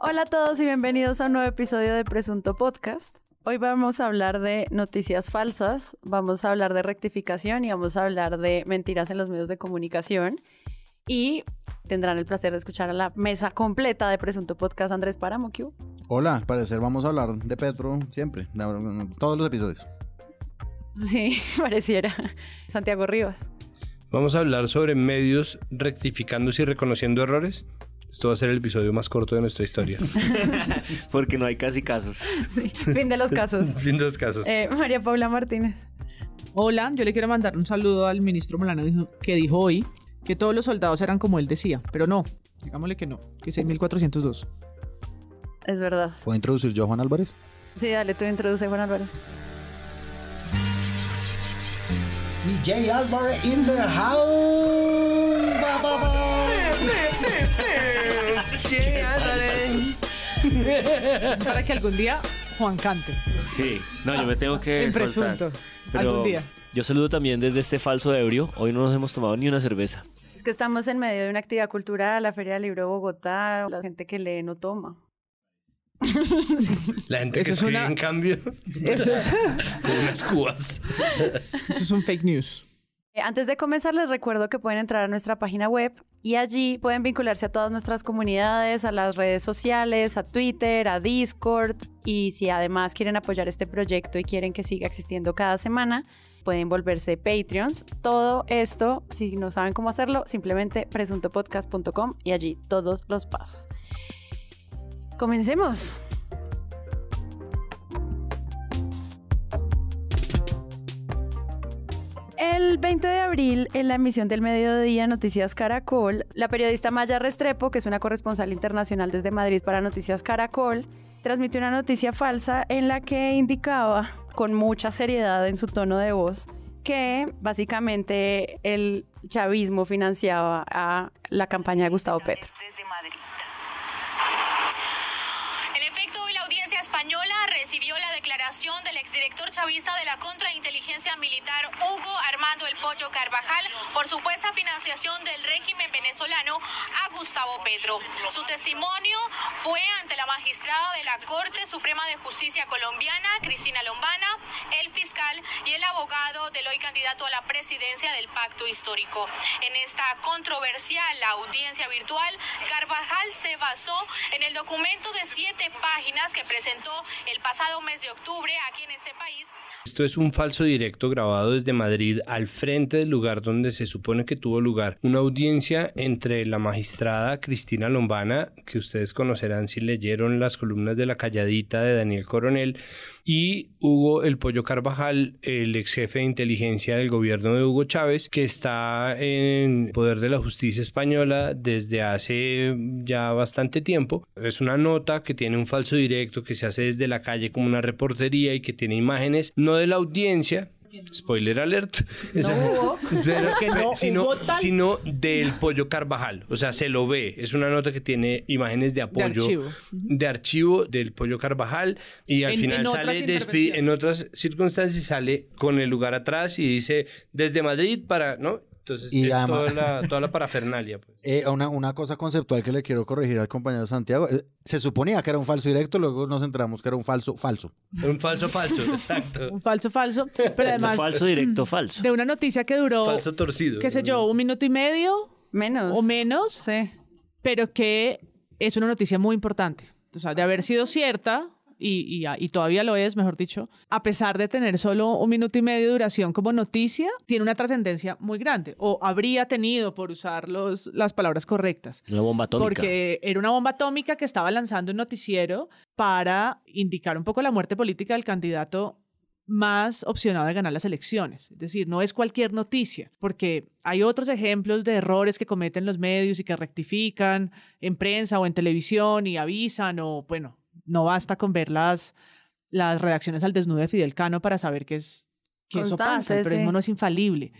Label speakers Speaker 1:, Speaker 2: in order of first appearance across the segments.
Speaker 1: Hola a todos y bienvenidos a un nuevo episodio de Presunto Podcast. Hoy vamos a hablar de noticias falsas, vamos a hablar de rectificación y vamos a hablar de mentiras en los medios de comunicación. Y tendrán el placer de escuchar a la mesa completa de Presunto Podcast Andrés Páramo.
Speaker 2: Hola, al parecer vamos a hablar de Petro siempre, de- todos los episodios.
Speaker 1: Sí, pareciera. Santiago Rivas.
Speaker 3: Vamos a hablar sobre medios rectificándose y reconociendo errores. Esto va a ser el episodio más corto de nuestra historia.
Speaker 4: Porque no hay casi casos.
Speaker 1: Sí, fin de los casos.
Speaker 3: fin de los casos.
Speaker 1: Eh, María Paula Martínez.
Speaker 5: Hola, yo le quiero mandar un saludo al ministro Molano que dijo hoy que todos los soldados eran como él decía, pero no, digámosle que no, que 6.402.
Speaker 1: Es verdad.
Speaker 2: ¿Puedo introducir yo a Juan Álvarez?
Speaker 1: Sí, dale, tú introduce Juan Álvarez.
Speaker 6: DJ Álvarez in the house.
Speaker 5: Para que algún día Juan cante.
Speaker 4: Sí, no, yo me tengo que
Speaker 5: En presunto.
Speaker 4: Pero
Speaker 5: Algún día.
Speaker 4: yo saludo también desde este falso ebrio. Hoy no nos hemos tomado ni una cerveza.
Speaker 1: Es que estamos en medio de una actividad cultural, la Feria del Libro de Bogotá. La gente que lee no toma.
Speaker 3: La gente que
Speaker 5: es
Speaker 3: escribe,
Speaker 5: una-
Speaker 3: en cambio,
Speaker 5: Eso es,
Speaker 3: con unas cubas.
Speaker 5: eso es un fake news.
Speaker 1: Eh, Antes de comenzar, les recuerdo que pueden entrar a nuestra página web y allí pueden vincularse a todas nuestras comunidades, a las redes sociales, a Twitter, a Discord. Y si además quieren apoyar este proyecto y quieren que siga existiendo cada semana, pueden volverse Patreons. Todo esto, si no saben cómo hacerlo, simplemente presuntopodcast.com y allí todos los pasos. Comencemos. El 20 de abril, en la emisión del mediodía Noticias Caracol, la periodista Maya Restrepo, que es una corresponsal internacional desde Madrid para Noticias Caracol, transmitió una noticia falsa en la que indicaba, con mucha seriedad en su tono de voz, que básicamente el chavismo financiaba a la campaña de Gustavo Petro.
Speaker 7: desde Madrid. En efecto, hoy la audiencia española recibió la declaración del exdirector chavista de la contrainteligencia militar Hugo Armando El Pollo Carvajal por supuesta financiación del régimen venezolano a Gustavo Petro. Su testimonio fue ante la magistrada de la Corte Suprema de Justicia colombiana, Cristina Lombana, el fiscal y el abogado del hoy candidato a la presidencia del pacto histórico. En esta controversial audiencia virtual, Carvajal se basó en el documento de siete páginas que presentó el pasado mes de este.
Speaker 3: Esto es un falso directo grabado desde Madrid al frente del lugar donde se supone que tuvo lugar una audiencia entre la magistrada Cristina Lombana, que ustedes conocerán si leyeron las columnas de La Calladita de Daniel Coronel, y Hugo El Pollo Carvajal, el ex jefe de inteligencia del gobierno de Hugo Chávez, que está en poder de la justicia española desde hace ya bastante tiempo. Es una nota que tiene un falso directo que se hace desde la calle como una reportería y que tiene imágenes no de la audiencia. Spoiler alert. Esa-
Speaker 1: hubo.
Speaker 3: pero-
Speaker 5: Que no
Speaker 3: sino,
Speaker 5: hubo tal-
Speaker 3: sino del pollo Carvajal. O sea, se lo ve. Es una nota que tiene imágenes de apoyo
Speaker 5: archivo.
Speaker 3: de archivo del pollo Carvajal y al
Speaker 5: En-
Speaker 3: final
Speaker 5: en
Speaker 3: sale en otras circunstancias sale con el lugar atrás y dice desde Madrid para, ¿no? Entonces
Speaker 2: Y
Speaker 3: es
Speaker 2: además-
Speaker 3: toda, la, toda la parafernalia. pues.
Speaker 2: Eh, una, una cosa conceptual que le quiero corregir al compañero Santiago. eh, se suponía que era un falso directo, luego nos enteramos que era un falso falso.
Speaker 3: Un falso falso, exacto.
Speaker 5: Un falso falso, pero además
Speaker 4: falso directo falso.
Speaker 5: de una noticia que duró,
Speaker 3: Falso torcido.
Speaker 5: qué sé yo, un minuto y medio
Speaker 1: Menos.
Speaker 5: o menos,
Speaker 1: Sí.
Speaker 5: pero que es una noticia muy importante. O sea, de haber sido cierta, y, y, y todavía lo es, mejor dicho, a pesar de tener solo un minuto y medio de duración como noticia, tiene una trascendencia muy grande, o habría tenido, por usar los, las palabras correctas.
Speaker 4: Una bomba atómica.
Speaker 5: Porque era una bomba atómica que estaba lanzando un noticiero para indicar un poco la muerte política del candidato más opcionado de ganar las elecciones. Es decir, no es cualquier noticia, porque hay otros ejemplos de errores que cometen los medios y que rectifican en prensa o en televisión y avisan o, bueno, no basta con ver las, las redacciones al desnudo de Fidel Cano para saber que, es, que eso pasa. El periodismo
Speaker 1: sí.
Speaker 5: no es infalible.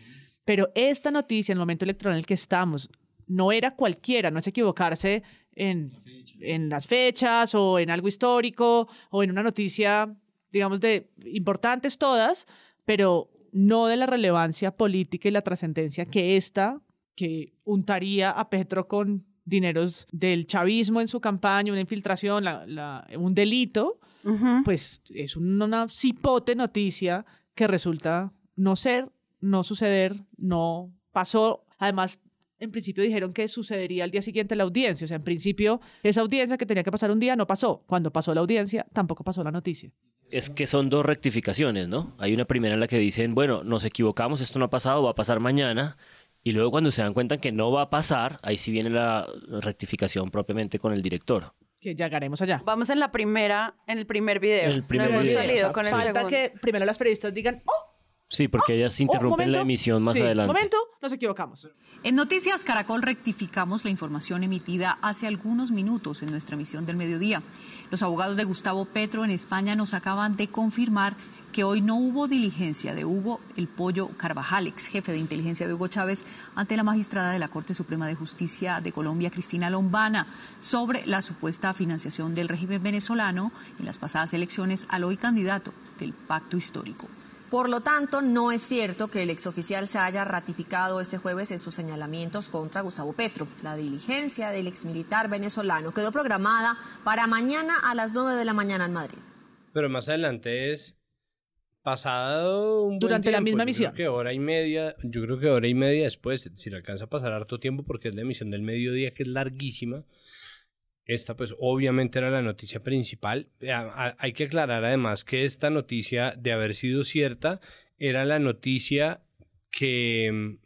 Speaker 5: Pero esta noticia, en el momento electoral en el que estamos, no era cualquiera, no es equivocarse en, en las fechas o en algo histórico o en una noticia, digamos, de importantes todas, pero no de la relevancia política y la trascendencia que esta, que untaría a Petro con dineros del chavismo en su campaña, una infiltración, la- la- un delito,
Speaker 1: Ujú.
Speaker 5: pues es un- una cipote noticia que resulta no ser, no suceder, no pasó. Además, en principio dijeron que sucedería al día siguiente la audiencia. O sea, en principio, esa audiencia que tenía que pasar un día no pasó. Cuando pasó la audiencia, tampoco pasó la noticia.
Speaker 4: Es que son dos rectificaciones, ¿no? Hay una primera en la que dicen, bueno, nos equivocamos, esto no ha pasado, va a pasar mañana. Y luego cuando se dan cuenta que no va a pasar, ahí sí viene la rectificación propiamente con el director.
Speaker 5: Que llegaremos allá.
Speaker 1: Vamos en la primera, en el primer video.
Speaker 4: En el primer
Speaker 1: no hemos
Speaker 4: video.
Speaker 1: salido
Speaker 5: O sea,
Speaker 1: con el
Speaker 5: Falta
Speaker 1: segundo.
Speaker 5: que primero las periodistas digan, ¡oh!
Speaker 4: Sí, porque ellas
Speaker 5: oh,
Speaker 4: interrumpen la
Speaker 5: momento".
Speaker 4: emisión más
Speaker 5: Sí,
Speaker 4: adelante.
Speaker 5: momento, nos equivocamos.
Speaker 8: En Noticias Caracol rectificamos la información emitida hace algunos minutos en nuestra emisión del mediodía. Los abogados de Gustavo Petro en España nos acaban de confirmar que hoy no hubo diligencia de Hugo El Pollo Carvajal, ex jefe de inteligencia de Hugo Chávez, ante la magistrada de la Corte Suprema de Justicia de Colombia, Cristina Lombana, sobre la supuesta financiación del régimen venezolano en las pasadas elecciones al hoy candidato del Pacto Histórico.
Speaker 9: Por lo tanto, no es cierto que el exoficial se haya ratificado este jueves en sus señalamientos contra Gustavo Petro. La diligencia del exmilitar venezolano quedó programada para mañana a las 9 de la mañana en Madrid.
Speaker 3: Pero más adelante es pasado un buen
Speaker 5: Durante la misma
Speaker 3: yo. Creo que hora y media, yo creo que hora y media después, si le alcanza a pasar harto tiempo porque es la emisión del mediodía que es larguísima. Esta pues obviamente era la noticia principal. Eh, Hay que aclarar además que esta noticia de haber sido cierta era la noticia que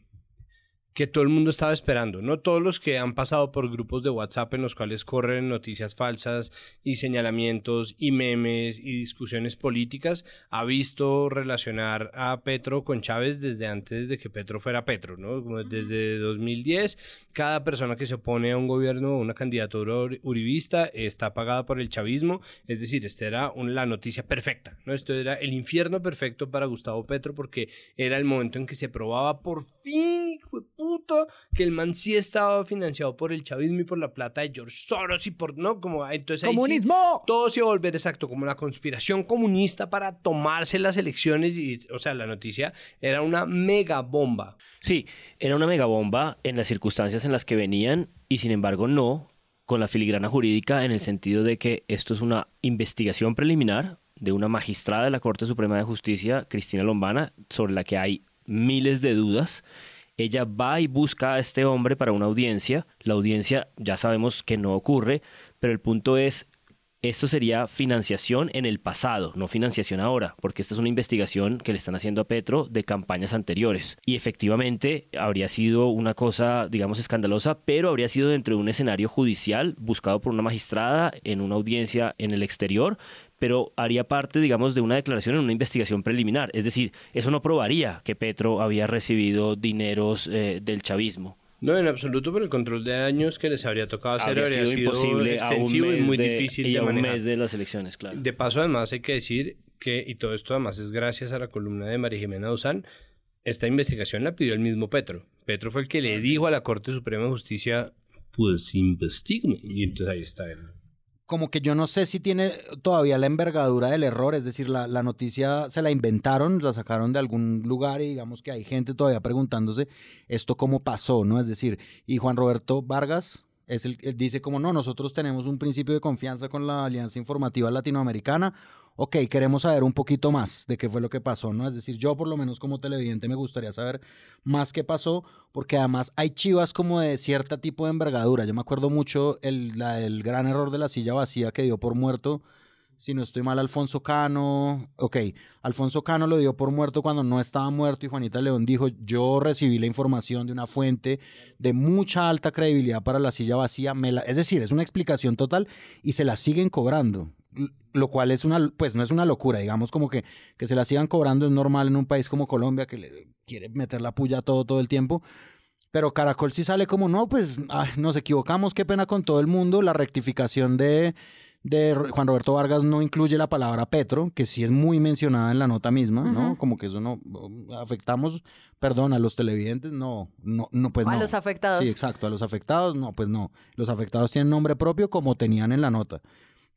Speaker 3: que todo el mundo estaba esperando, ¿no? Todos los que han pasado por grupos de WhatsApp en los cuales corren noticias falsas y señalamientos y memes y discusiones políticas, ha visto relacionar a Petro con Chávez desde antes de que Petro fuera Petro, ¿no? Como desde 2010, cada persona que se opone a un gobierno o una candidatura ur- uribista está pagada por el chavismo, es decir, esta era un- la noticia perfecta, ¿no? Esto era el infierno perfecto para Gustavo Petro porque era el momento en que se probaba por fin, hijo de que el man sí estaba financiado por el chavismo y por la plata de George Soros y por, ¿no? Como, ah, entonces ahí sí
Speaker 5: ¡Comunismo!
Speaker 3: todo se iba a volver exacto, como una conspiración comunista para tomarse las elecciones y, o sea, la noticia era una mega bomba.
Speaker 4: Sí, era una megabomba en las circunstancias en las que venían y sin embargo no con la filigrana jurídica en el sentido de que esto es una investigación preliminar de una magistrada de la Corte Suprema de Justicia, Cristina Lombana, sobre la que hay miles de dudas. Ella va y busca a este hombre para una audiencia. La audiencia ya sabemos que no ocurre, pero el punto es esto sería financiación en el pasado, no financiación ahora, porque esta es una investigación que le están haciendo a Petro de campañas anteriores. Y efectivamente habría sido una cosa, digamos, escandalosa, pero habría sido dentro de un escenario judicial buscado por una magistrada en una audiencia en el exterior, pero haría parte, digamos, de una declaración en una investigación preliminar. Es decir, eso no probaría que Petro había recibido dineros eh, del chavismo.
Speaker 3: No, en absoluto, pero el control de daños que les habría tocado hacer
Speaker 4: Habría sido
Speaker 3: sido,
Speaker 4: imposible a un
Speaker 3: extensivo y muy
Speaker 4: de-
Speaker 3: difícil
Speaker 4: y
Speaker 3: de
Speaker 4: a un
Speaker 3: manejar.
Speaker 4: mes de las elecciones, claro.
Speaker 3: De paso, además, hay que decir que, y todo esto además es gracias a la columna de María Jimena Duzán, esta investigación la pidió el mismo Petro. Petro fue el que le dijo a la Corte Suprema de Justicia, pues investigme. Y entonces ahí está él.
Speaker 2: Como que yo no sé si tiene todavía la envergadura del error, es decir, la, la noticia se la inventaron, la sacaron de algún lugar y digamos que hay gente todavía preguntándose esto cómo pasó, ¿no? Es decir, y Juan Roberto Vargas es el, dice como no, nosotros tenemos un principio de confianza con la Alianza Informativa Latinoamericana, ok, queremos saber un poquito más de qué fue lo que pasó, ¿no? Es decir, yo por lo menos como televidente me gustaría saber más qué pasó, porque además hay chivas como de cierto tipo de envergadura. Yo me acuerdo mucho el, el gran error de la silla vacía que dio por muerto, si no estoy mal, Alfonso Cano. Ok, Alfonso Cano lo dio por muerto cuando no estaba muerto y Juanita León dijo, yo recibí la información de una fuente de mucha alta credibilidad para la silla vacía. Es decir, es una explicación total y se la siguen cobrando lo cual es una, pues no es una locura, digamos como que, que se la sigan cobrando es normal en un país como Colombia que le quiere meter la puya todo todo el tiempo, pero Caracol sí sale como, no, pues ay, nos equivocamos, qué pena con todo el mundo, la rectificación de, de Juan Roberto Vargas no incluye la palabra Petro, que sí es muy mencionada en la nota misma, ¿no? Como que eso no, afectamos, perdón, a los televidentes, no, no, no, pues
Speaker 1: O a
Speaker 2: no.
Speaker 1: los afectados.
Speaker 2: Sí, exacto, a los afectados, no, pues no. Los afectados tienen nombre propio como tenían en la nota,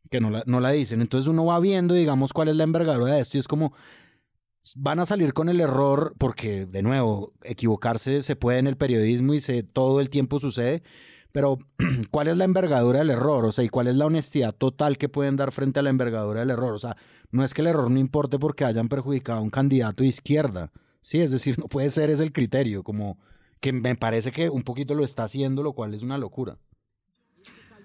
Speaker 2: que no la, no la dicen. Entonces uno va viendo, digamos, cuál es la envergadura de esto y es como, van a salir con el error, porque, de nuevo, equivocarse se puede en el periodismo y se, todo el tiempo sucede, Pero, ¿cuál es la envergadura del error? O sea, ¿y cuál es la honestidad total que pueden dar frente a la envergadura del error? O sea, no es que el error no importe porque hayan perjudicado a un candidato de izquierda. Sí, es decir, no puede ser ese el criterio, como que me parece que un poquito lo está haciendo, lo cual es una locura.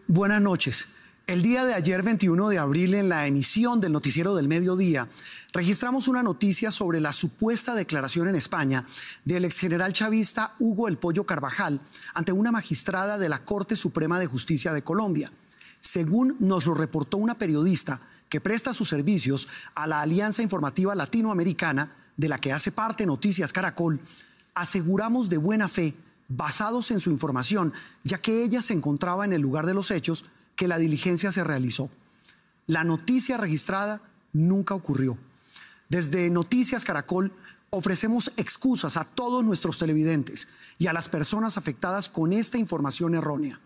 Speaker 10: Buenas noches. El día de ayer, 21 de abril, en la emisión del Noticiero del Mediodía, registramos una noticia sobre la supuesta declaración en España del exgeneral chavista Hugo El Pollo Carvajal ante una magistrada de la Corte Suprema de Justicia de Colombia. Según nos lo reportó una periodista que presta sus servicios a la Alianza Informativa Latinoamericana, de la que hace parte Noticias Caracol, aseguramos de buena fe, basados en su información, ya que ella se encontraba en el lugar de los hechos, que la diligencia se realizó. La noticia registrada nunca ocurrió. Desde Noticias Caracol ofrecemos excusas a todos nuestros televidentes y a las personas afectadas con esta información errónea.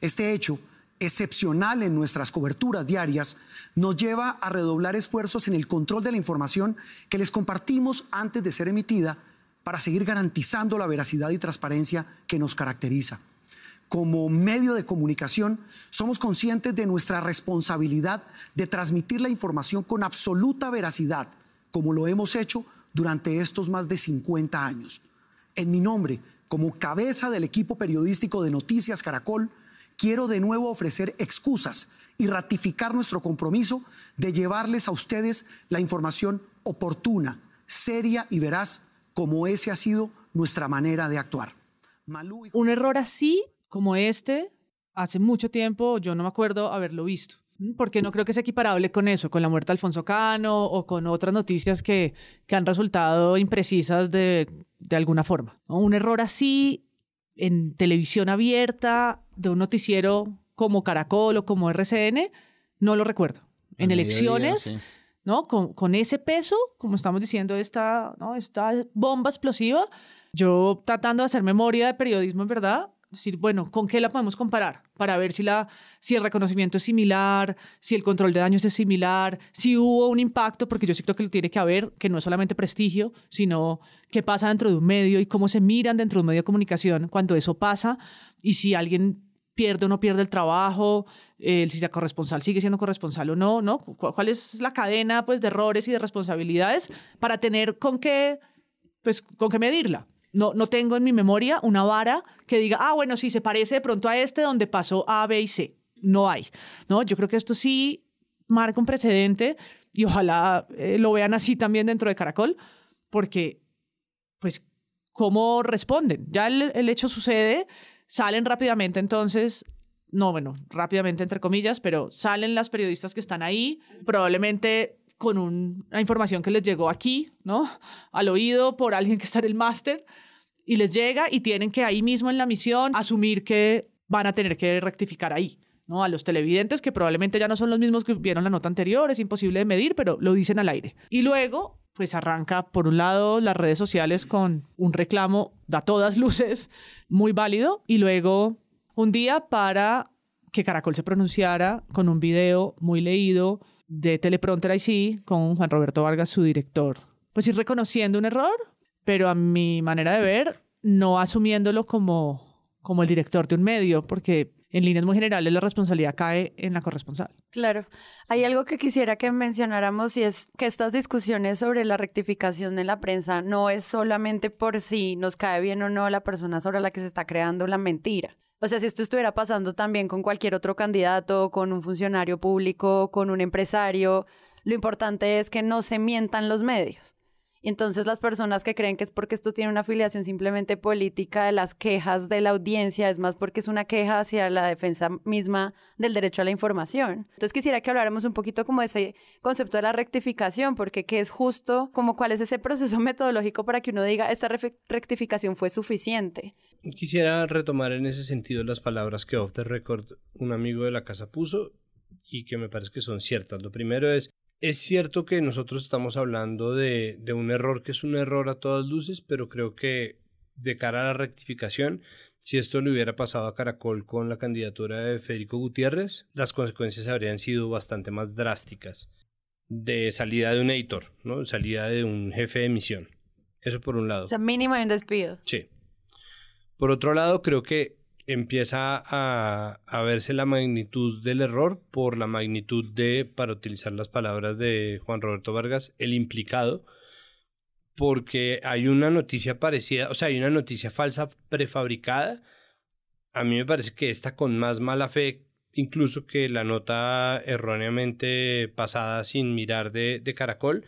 Speaker 10: Este hecho, excepcional en nuestras coberturas diarias, nos lleva a redoblar esfuerzos en el control de la información que les compartimos antes de ser emitida para seguir garantizando la veracidad y transparencia que nos caracteriza como medio de comunicación, somos conscientes de nuestra responsabilidad de transmitir la información con absoluta veracidad, como lo hemos hecho durante estos más de 50 años. En mi nombre, como cabeza del equipo periodístico de Noticias Caracol, quiero de nuevo ofrecer excusas y ratificar nuestro compromiso de llevarles a ustedes la información oportuna, seria y veraz, como ese ha sido nuestra manera de actuar.
Speaker 5: Un error así como este, hace mucho tiempo yo no me acuerdo haberlo visto. Porque no creo que sea equiparable con eso, con la muerte de Alfonso Cano o con otras noticias que, que han resultado imprecisas de, de alguna forma. Un error así en televisión abierta, de un noticiero como Caracol o como RCN, no lo recuerdo. En elecciones, ¿no? Con, con, ese peso, como estamos diciendo, esta, ¿no? esta bomba explosiva, yo tratando de hacer memoria de periodismo en verdad, decir, bueno, ¿con qué la podemos comparar? Para ver si, la, si el reconocimiento es similar, si el control de daños es similar, si hubo un impacto, porque yo sí creo que tiene que haber, que no es solamente prestigio, sino qué pasa dentro de un medio y cómo se miran dentro de un medio de comunicación cuando eso pasa y si alguien pierde o no pierde el trabajo, eh, si la corresponsal sigue siendo corresponsal o no, ¿no? ¿Cuál es la cadena pues, de errores y de responsabilidades para tener con qué, pues, con qué medirla? No, no tengo en mi memoria una vara que diga, ah, bueno, sí, se parece de pronto a este donde pasó A, B y C. No hay. ¿no? Yo creo que esto sí marca un precedente y ojalá eh, lo vean así también dentro de Caracol, porque, pues, ¿cómo responden? Ya el, el hecho sucede, salen rápidamente entonces no, bueno, rápidamente entre comillas, pero salen las periodistas que están ahí, probablemente con una información que les llegó aquí, ¿no? Al oído por alguien que está en el máster y les llega y tienen que ahí mismo en la misión asumir que van a tener que rectificar ahí. ¿no? A los televidentes, que probablemente ya no son los mismos que vieron la nota anterior, es imposible de medir, pero lo dicen al aire. Y luego, pues arranca, por un lado, las redes sociales con un reclamo da todas luces muy válido, y luego un día para que Caracol se pronunciara con un video muy leído de Teleprompter IC con Juan Roberto Vargas, su director. Pues ir reconociendo un error, pero a mi manera de ver, no asumiéndolo como, como el director de un medio, porque en líneas muy generales la responsabilidad cae en la corresponsal.
Speaker 1: Claro. Hay algo que quisiera que mencionáramos y es que estas discusiones sobre la rectificación en la prensa no es solamente por si nos cae bien o no la persona sobre la que se está creando la mentira. O sea, si esto estuviera pasando también con cualquier otro candidato, con un funcionario público, con un empresario, lo importante es que no se mientan los medios. Y entonces las personas que creen que es porque esto tiene una afiliación simplemente política de las quejas de la audiencia, es más porque es una queja hacia la defensa misma del derecho a la información. Entonces quisiera que habláramos un poquito como de ese concepto de la rectificación, porque qué es justo, como cuál es ese proceso metodológico para que uno diga esta rectificación fue suficiente.
Speaker 3: Quisiera retomar en ese sentido las palabras que off the record un amigo de la casa puso y que me parece que son ciertas. Lo primero es es cierto que nosotros estamos hablando de, de, un error que es un error a todas luces, pero creo que de cara a la rectificación, si esto le hubiera pasado a Caracol con la candidatura de Federico Gutiérrez, las consecuencias habrían sido bastante más drásticas. De salida de un editor, ¿no? Salida de un jefe de emisión. Eso por un lado.
Speaker 1: O sea, mínimo un despido.
Speaker 3: Sí. Por otro lado, creo que empieza a, verse la magnitud del error por la magnitud de, para utilizar las palabras de Juan Roberto Vargas, el implicado, porque hay una noticia parecida, o sea, hay una noticia falsa prefabricada. A mí me parece que esta con más mala fe, incluso que la nota erróneamente pasada sin mirar de Caracol,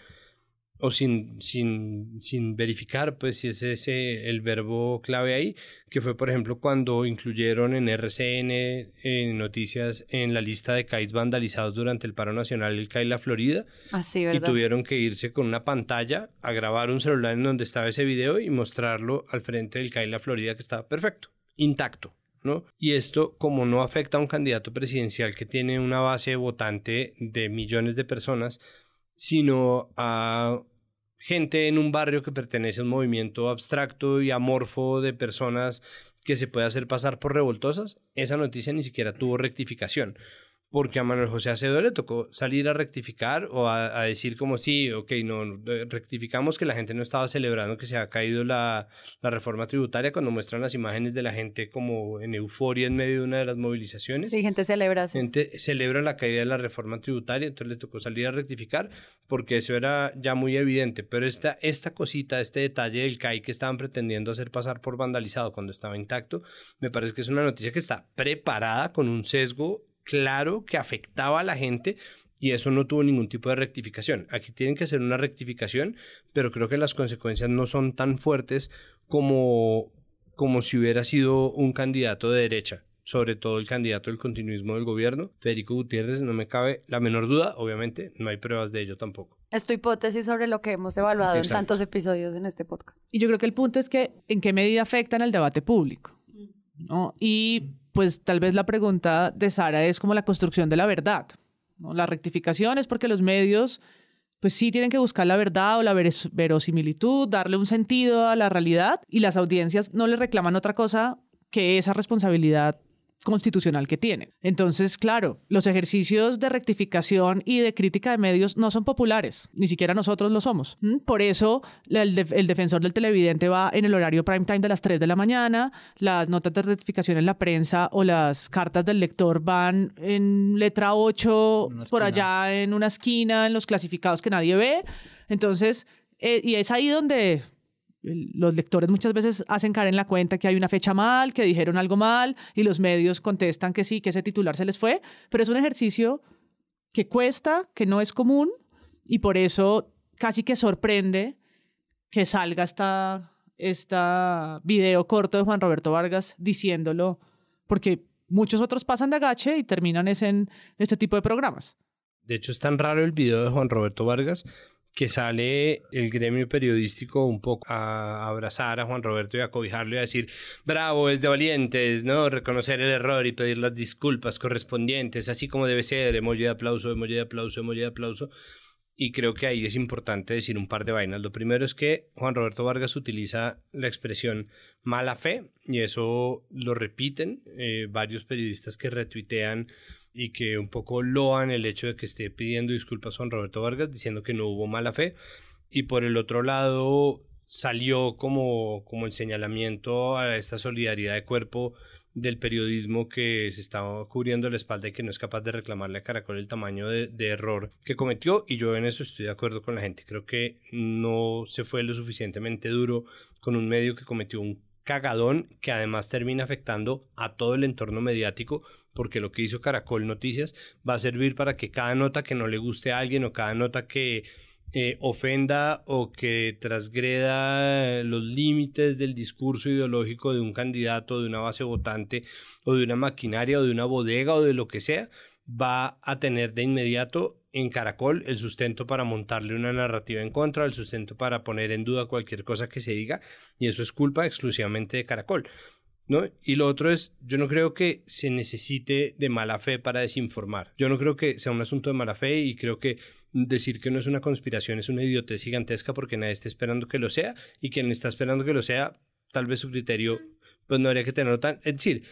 Speaker 3: o sin, sin, sin verificar pues si es ese el verbo clave ahí, que fue por ejemplo cuando incluyeron en RCN en noticias en la lista de CAIs vandalizados durante el paro nacional el CAI La Florida
Speaker 1: Así,
Speaker 3: y
Speaker 1: ¿verdad?
Speaker 3: tuvieron que irse con una pantalla a grabar un celular en donde estaba ese video y mostrarlo al frente del CAI La Florida que estaba perfecto, intacto. ¿No? Y esto, como no afecta a un candidato presidencial que tiene una base votante de millones de personas, sino a gente en un barrio que pertenece a un movimiento abstracto y amorfo de personas que se puede hacer pasar por revoltosas, esa noticia ni siquiera tuvo rectificación. Porque a Manuel José Acedo le tocó salir a rectificar o a, a, decir como sí, ok, no, rectificamos que la gente no estaba celebrando que se ha caído la, la, reforma tributaria cuando muestran las imágenes de la gente como en euforia en medio de una de las movilizaciones.
Speaker 1: Sí, gente celebra. Sí.
Speaker 3: Gente celebra la caída de la reforma tributaria, entonces le tocó salir a rectificar porque eso era ya muy evidente. Pero esta, esta cosita, este detalle del CAI que estaban pretendiendo hacer pasar por vandalizado cuando estaba intacto, me parece que es una noticia que está preparada con un sesgo claro que afectaba a la gente y eso no tuvo ningún tipo de rectificación. Aquí tienen que hacer una rectificación, pero creo que las consecuencias no son tan fuertes como, como si hubiera sido un candidato de derecha sobre todo el candidato del continuismo del gobierno, Federico Gutiérrez, no me cabe la menor duda, obviamente no hay pruebas de ello tampoco.
Speaker 1: Es tu hipótesis sobre lo que hemos evaluado Exacto. en tantos episodios en este podcast.
Speaker 5: Y yo creo que el punto es que en qué medida afectan el debate público. ¿no? Y pues tal vez la pregunta de Sara es como la construcción de la verdad. La rectificación es porque los medios pues sí tienen que buscar la verdad o la veros verosimilitud, darle un sentido a la realidad y las audiencias no le reclaman otra cosa que esa responsabilidad constitucional que tienen. Entonces, claro, los ejercicios de rectificación y de crítica de medios no son populares, ni siquiera nosotros lo somos. Por eso, el, def el, defensor del televidente va en el horario prime time de las 3 de la mañana, las notas de rectificación en la prensa o las cartas del lector van en letra 8 por allá en una esquina, en los clasificados que nadie ve. Entonces, eh, y es ahí donde los lectores muchas veces hacen caer en la cuenta que hay una fecha mal, que dijeron algo mal y los medios contestan que sí, que ese titular se les fue, pero es un ejercicio que cuesta, que no es común y por eso casi que sorprende que salga esta, esta video corto de Juan Roberto Vargas diciéndolo, porque muchos otros pasan de agache y terminan es en este tipo de programas.
Speaker 3: De hecho, es tan raro el video de Juan Roberto Vargas que sale el gremio periodístico un poco a abrazar a Juan Roberto y a cobijarlo y a decir, bravo, es de valientes, ¿no? Reconocer el error y pedir las disculpas correspondientes, así como debe ser, emoji de aplauso, emoji de aplauso, emoji de aplauso. Y creo que ahí es importante decir un par de vainas. Lo primero es que Juan Roberto Vargas utiliza la expresión mala fe y eso lo repiten eh, varios periodistas que retuitean y que un poco loan el hecho de que esté pidiendo disculpas Juan Roberto Vargas diciendo que no hubo mala fe y por el otro lado salió como, como el señalamiento a esta solidaridad de cuerpo del periodismo que se está cubriendo la espalda y que no es capaz de reclamarle a Caracol el tamaño de, de, error que cometió y yo en eso estoy de acuerdo con la gente. Creo que no se fue lo suficientemente duro con un medio que cometió un cagadón que además termina afectando a todo el entorno mediático porque lo que hizo Caracol Noticias va a servir para que cada nota que no le guste a alguien o cada nota que eh, ofenda o que transgreda los límites del discurso ideológico de un candidato, de una base votante o de una maquinaria o de una bodega o de lo que sea, va a tener de inmediato en Caracol el sustento para montarle una narrativa en contra, el sustento para poner en duda cualquier cosa que se diga, y eso es culpa exclusivamente de Caracol. ¿No? Y lo otro es, yo no creo que se necesite de mala fe para desinformar. Yo no creo que sea un asunto de mala fe y creo que decir que no es una conspiración es una idiotez gigantesca porque nadie está esperando que lo sea y quien está esperando que lo sea, tal vez su criterio, pues no habría que tenerlo tan... Es decir,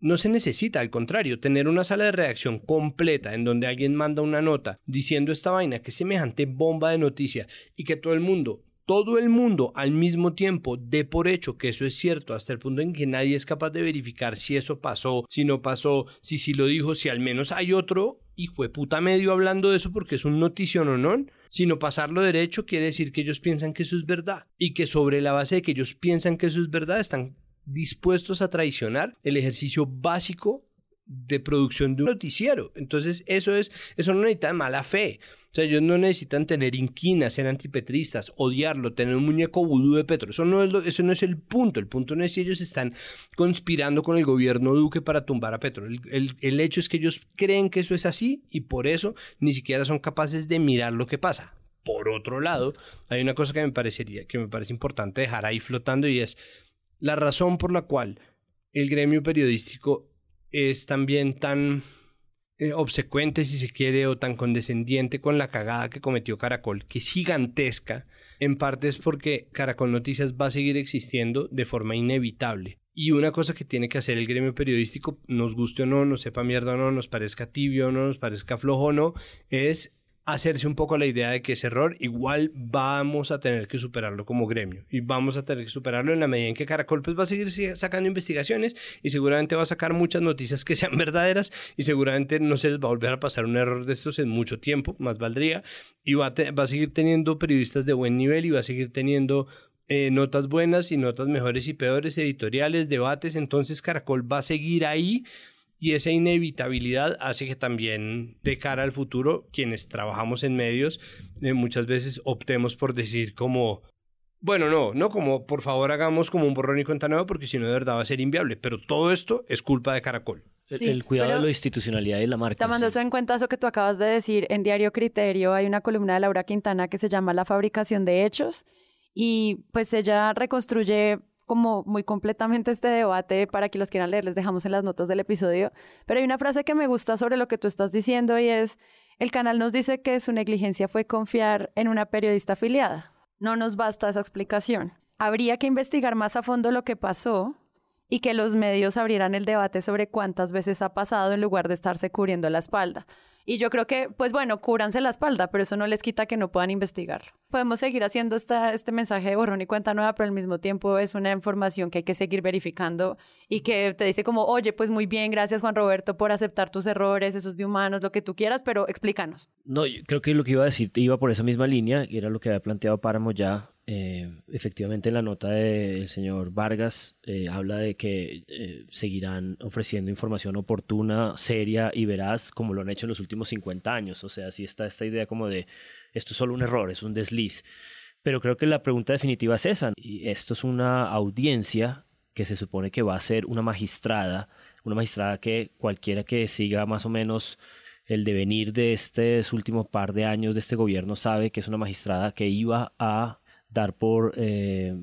Speaker 3: no se necesita, al contrario, tener una sala de redacción completa en donde alguien manda una nota diciendo esta vaina que es semejante bomba de noticia y que todo el mundo todo el mundo al mismo tiempo dé por hecho que eso es cierto, hasta el punto en que nadie es capaz de verificar si eso pasó, si no pasó, si sí lo dijo, si al menos hay otro hijo de puta medio hablando de eso porque es un notición o no, sino pasarlo derecho quiere decir que ellos piensan que eso es verdad y que sobre la base de que ellos piensan que eso es verdad están dispuestos a traicionar el ejercicio básico de producción de un noticiero. Entonces, eso es, eso no necesita mala fe. O sea, ellos no necesitan tener inquinas, ser antipetristas, odiarlo, tener un muñeco vudú de Petro. Eso no, es lo, eso no es el punto. El punto no es si ellos están conspirando con el gobierno Duque para tumbar a Petro. El, el hecho es que ellos creen que eso es así y por eso ni siquiera son capaces de mirar lo que pasa. Por otro lado, hay una cosa que me parecería, que me parece importante dejar ahí flotando y es la razón por la cual el gremio periodístico es también tan eh, obsecuente, si se quiere, o tan condescendiente con la cagada que cometió Caracol, que es gigantesca, en parte es porque Caracol Noticias va a seguir existiendo de forma inevitable. Y una cosa que tiene que hacer el gremio periodístico, nos guste o no, nos sepa mierda o no, nos parezca tibio o no, nos parezca flojo o no, es hacerse un poco la idea de que ese error igual vamos a tener que superarlo como gremio y vamos a tener que superarlo en la medida en que Caracol pues va a seguir sacando investigaciones y seguramente va a sacar muchas noticias que sean verdaderas y seguramente no se les va a volver a pasar un error de estos en mucho tiempo, más valdría y va a, va a seguir teniendo periodistas de buen nivel y va a seguir teniendo eh, notas buenas y notas mejores y peores, editoriales, debates, entonces Caracol va a seguir ahí y esa inevitabilidad hace que también de cara al futuro quienes trabajamos en medios eh, muchas veces optemos por decir como bueno, no, no como por favor hagamos como un borrón y cuenta nueva porque si no de verdad va a ser inviable, pero todo esto es culpa de Caracol.
Speaker 4: el cuidado de la institucionalidad y la marca.
Speaker 1: Tomando eso en cuenta, eso que tú acabas de decir, en Diario Criterio hay una columna de Laura Quintana que se llama La fabricación de hechos y pues ella reconstruye como muy completamente este debate. Para que los quieran leer, les dejamos en las notas del episodio. Pero hay una frase que me gusta sobre lo que tú estás diciendo y es, el canal nos dice que su negligencia fue confiar en una periodista afiliada. No nos basta esa explicación. Habría que investigar más a fondo lo que pasó y que los medios abrieran el debate sobre cuántas veces ha pasado en lugar de estarse cubriendo la espalda. Y yo creo que, pues bueno, cúranse la espalda, pero eso no les quita que no puedan investigar. Podemos seguir haciendo esta, este mensaje de borrón y cuenta nueva, pero al mismo tiempo es una información que hay que seguir verificando y que te dice como, oye, pues muy bien, gracias Juan Roberto por aceptar tus errores, esos de humanos, lo que tú quieras, pero explícanos.
Speaker 4: No, yo creo que lo que iba a decir iba por esa misma línea y era lo que había planteado Páramo ya eh, efectivamente, la nota del señor Vargas eh, habla de que eh, seguirán ofreciendo información oportuna, seria y veraz, como lo han hecho en los últimos 50 años. O sea, sí está esta idea como de esto es solo un error, es un desliz. Pero creo que la pregunta definitiva es esa. Y esto es una audiencia que se supone que va a ser una magistrada, una magistrada que cualquiera que siga más o menos el devenir de este último par de años de este gobierno sabe que es una magistrada que iba a dar por eh,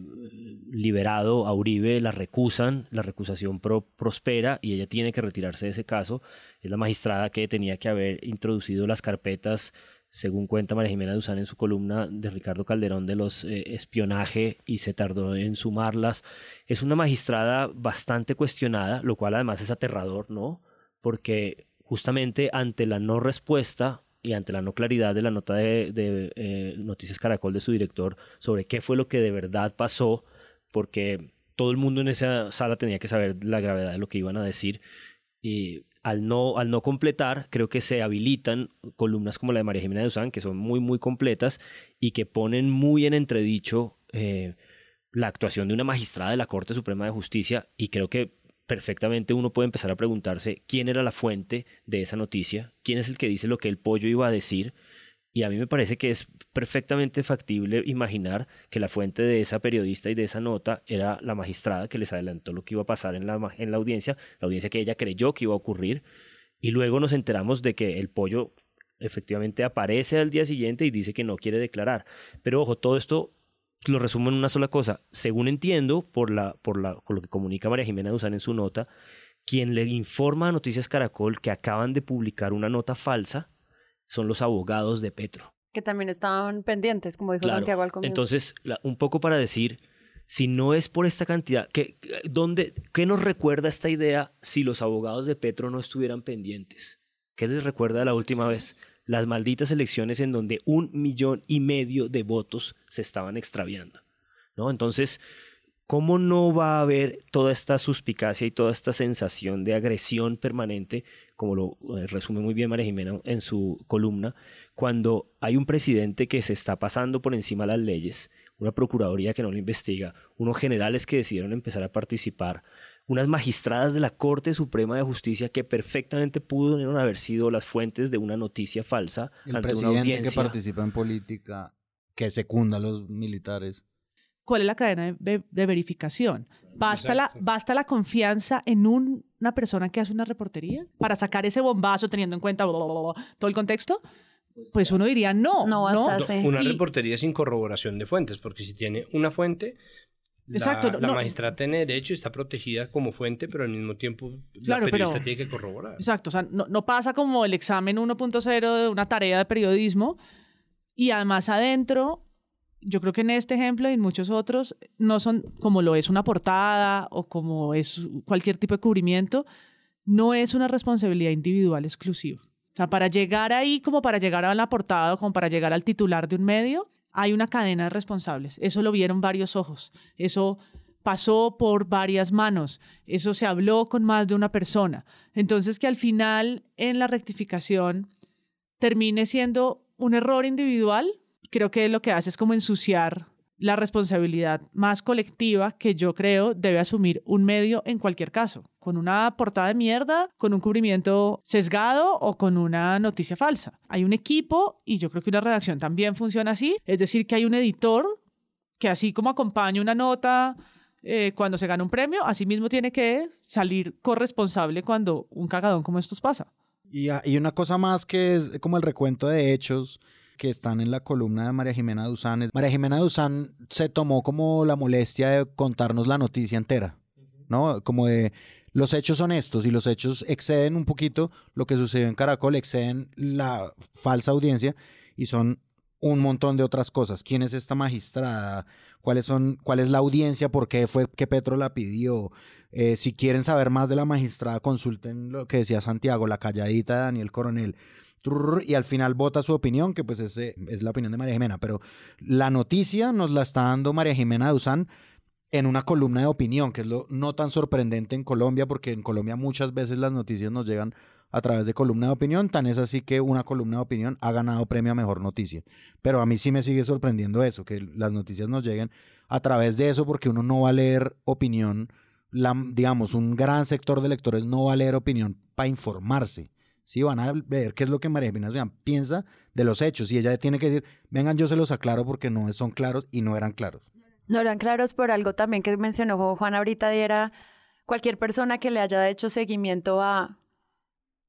Speaker 4: liberado a Uribe, la recusan, la recusación prospera y ella tiene que retirarse de ese caso. Es la magistrada que tenía que haber introducido las carpetas, según cuenta María Jimena Duzán en su columna de Ricardo Calderón de los eh, espionaje y se tardó en sumarlas. Es una magistrada bastante cuestionada, lo cual además es aterrador, ¿no? Porque justamente ante la no respuesta y ante la no claridad de la nota de, eh, Noticias Caracol de su director sobre qué fue lo que de verdad pasó, porque todo el mundo en esa sala tenía que saber la gravedad de lo que iban a decir. Y al no, al no completar, creo que se habilitan columnas como la de María Jimena de Usán, que son muy, muy completas y que ponen muy en entredicho eh, la actuación de una magistrada de la Corte Suprema de Justicia. Y creo que perfectamente uno puede empezar a preguntarse quién era la fuente de esa noticia, quién es el que dice lo que el pollo iba a decir. Y a mí me parece que es perfectamente factible imaginar que la fuente de esa periodista y de esa nota era la magistrada que les adelantó lo que iba a pasar en la, en la audiencia, la audiencia que ella creyó que iba a ocurrir. Y luego nos enteramos de que el pollo efectivamente aparece al día siguiente y dice que no quiere declarar. Pero ojo, todo esto lo resumo en una sola cosa. Según entiendo, por, la, por, la, por lo que comunica María Jimena Duzán en su nota, quien le informa a Noticias Caracol que acaban de publicar una nota falsa son los abogados de Petro.
Speaker 1: Que también estaban pendientes, como dijo Santiago al comienzo.
Speaker 4: Entonces, un poco para decir, si no es por esta cantidad, ¿qué, dónde, ¿qué nos recuerda esta idea si los abogados de Petro no estuvieran pendientes? ¿Qué les recuerda la última vez? Las malditas elecciones en donde un millón y medio de votos se estaban extraviando. ¿no? Entonces, ¿cómo no va a haber toda esta suspicacia y toda esta sensación de agresión permanente, como lo eh, resume muy bien María Jimena en su columna, cuando hay un presidente que se está pasando por encima de las leyes, una procuraduría que no lo investiga, unos generales que decidieron empezar a participar, unas magistradas de la Corte Suprema de Justicia que perfectamente pudieron haber sido las fuentes de una noticia falsa
Speaker 2: El
Speaker 4: ante una
Speaker 2: presidente
Speaker 4: audiencia.
Speaker 2: que participa en política, que secunda a los militares.
Speaker 5: ¿Cuál es la cadena de, de verificación? ¿Basta la, ¿Basta la confianza en un- una persona que hace una reportería para sacar ese bombazo teniendo en cuenta bla, bla, bla, bla, todo el contexto? Pues uno diría no.
Speaker 1: No basta,
Speaker 5: ¿no?
Speaker 1: sí.
Speaker 3: Una reportería sin corroboración de fuentes, porque si tiene una fuente, la,
Speaker 5: Exacto, no-
Speaker 3: la
Speaker 5: no-
Speaker 3: magistrada tiene derecho y está protegida como fuente, pero al mismo tiempo
Speaker 5: Claro,
Speaker 3: la periodista
Speaker 5: pero-
Speaker 3: tiene que corroborar.
Speaker 5: Exacto, o sea, no, no pasa como el examen 1.0 de una tarea de periodismo y además adentro, yo creo que en este ejemplo y en muchos otros, no son como lo es una portada o como es cualquier tipo de cubrimiento, no es una responsabilidad individual exclusiva. O sea, para llegar ahí, como para llegar a la portada o como para llegar al titular de un medio, hay una cadena de responsables. Eso lo vieron varios ojos. Eso pasó por varias manos. Eso se habló con más de una persona. Entonces, que al final, en la rectificación, termine siendo un error individual, creo que lo que hace es como ensuciar la responsabilidad más colectiva que yo creo debe asumir un medio en cualquier caso, con una portada de mierda, con un cubrimiento sesgado o con una noticia falsa. Hay un equipo y yo creo que una redacción también funciona así, es decir, que hay un editor que así como acompaña una nota eh, cuando se gana un premio, así mismo tiene que salir corresponsable cuando un cagadón como estos pasa.
Speaker 2: Y, a- y una cosa más que es como el recuento de hechos que están en la columna de María Jimena Duzán. María Jimena Duzán se tomó como la molestia de contarnos la noticia entera, ¿no? Como de los hechos son estos y los hechos exceden un poquito lo que sucedió en Caracol, exceden la falsa audiencia y son un montón de otras cosas. ¿Quién es esta magistrada? ¿Cuáles son, ¿Cuál es la audiencia? ¿Por qué fue que Petro la pidió? Eh, si quieren saber más de la magistrada, consulten lo que decía Santiago, la calladita de Daniel Coronel. Y al final vota su opinión, que pues ese es la opinión de María Jimena. Pero la noticia nos la está dando María Jimena Duzán en una columna de opinión, que es lo no tan sorprendente en Colombia, porque en Colombia muchas veces las noticias nos llegan a través de columna de opinión. Tan es así que una columna de opinión ha ganado premio a mejor noticia. Pero a mí sí me sigue sorprendiendo eso, que las noticias nos lleguen a través de eso, porque uno no va a leer opinión, la, digamos, un gran sector de lectores no va a leer opinión para informarse. Sí, van a ver qué es lo que María Jimena piensa de los hechos y ella tiene que decir, vengan, yo se los aclaro porque no son claros y no eran claros.
Speaker 1: No eran claros por algo también que mencionó Juan ahorita y era cualquier persona que le haya hecho seguimiento a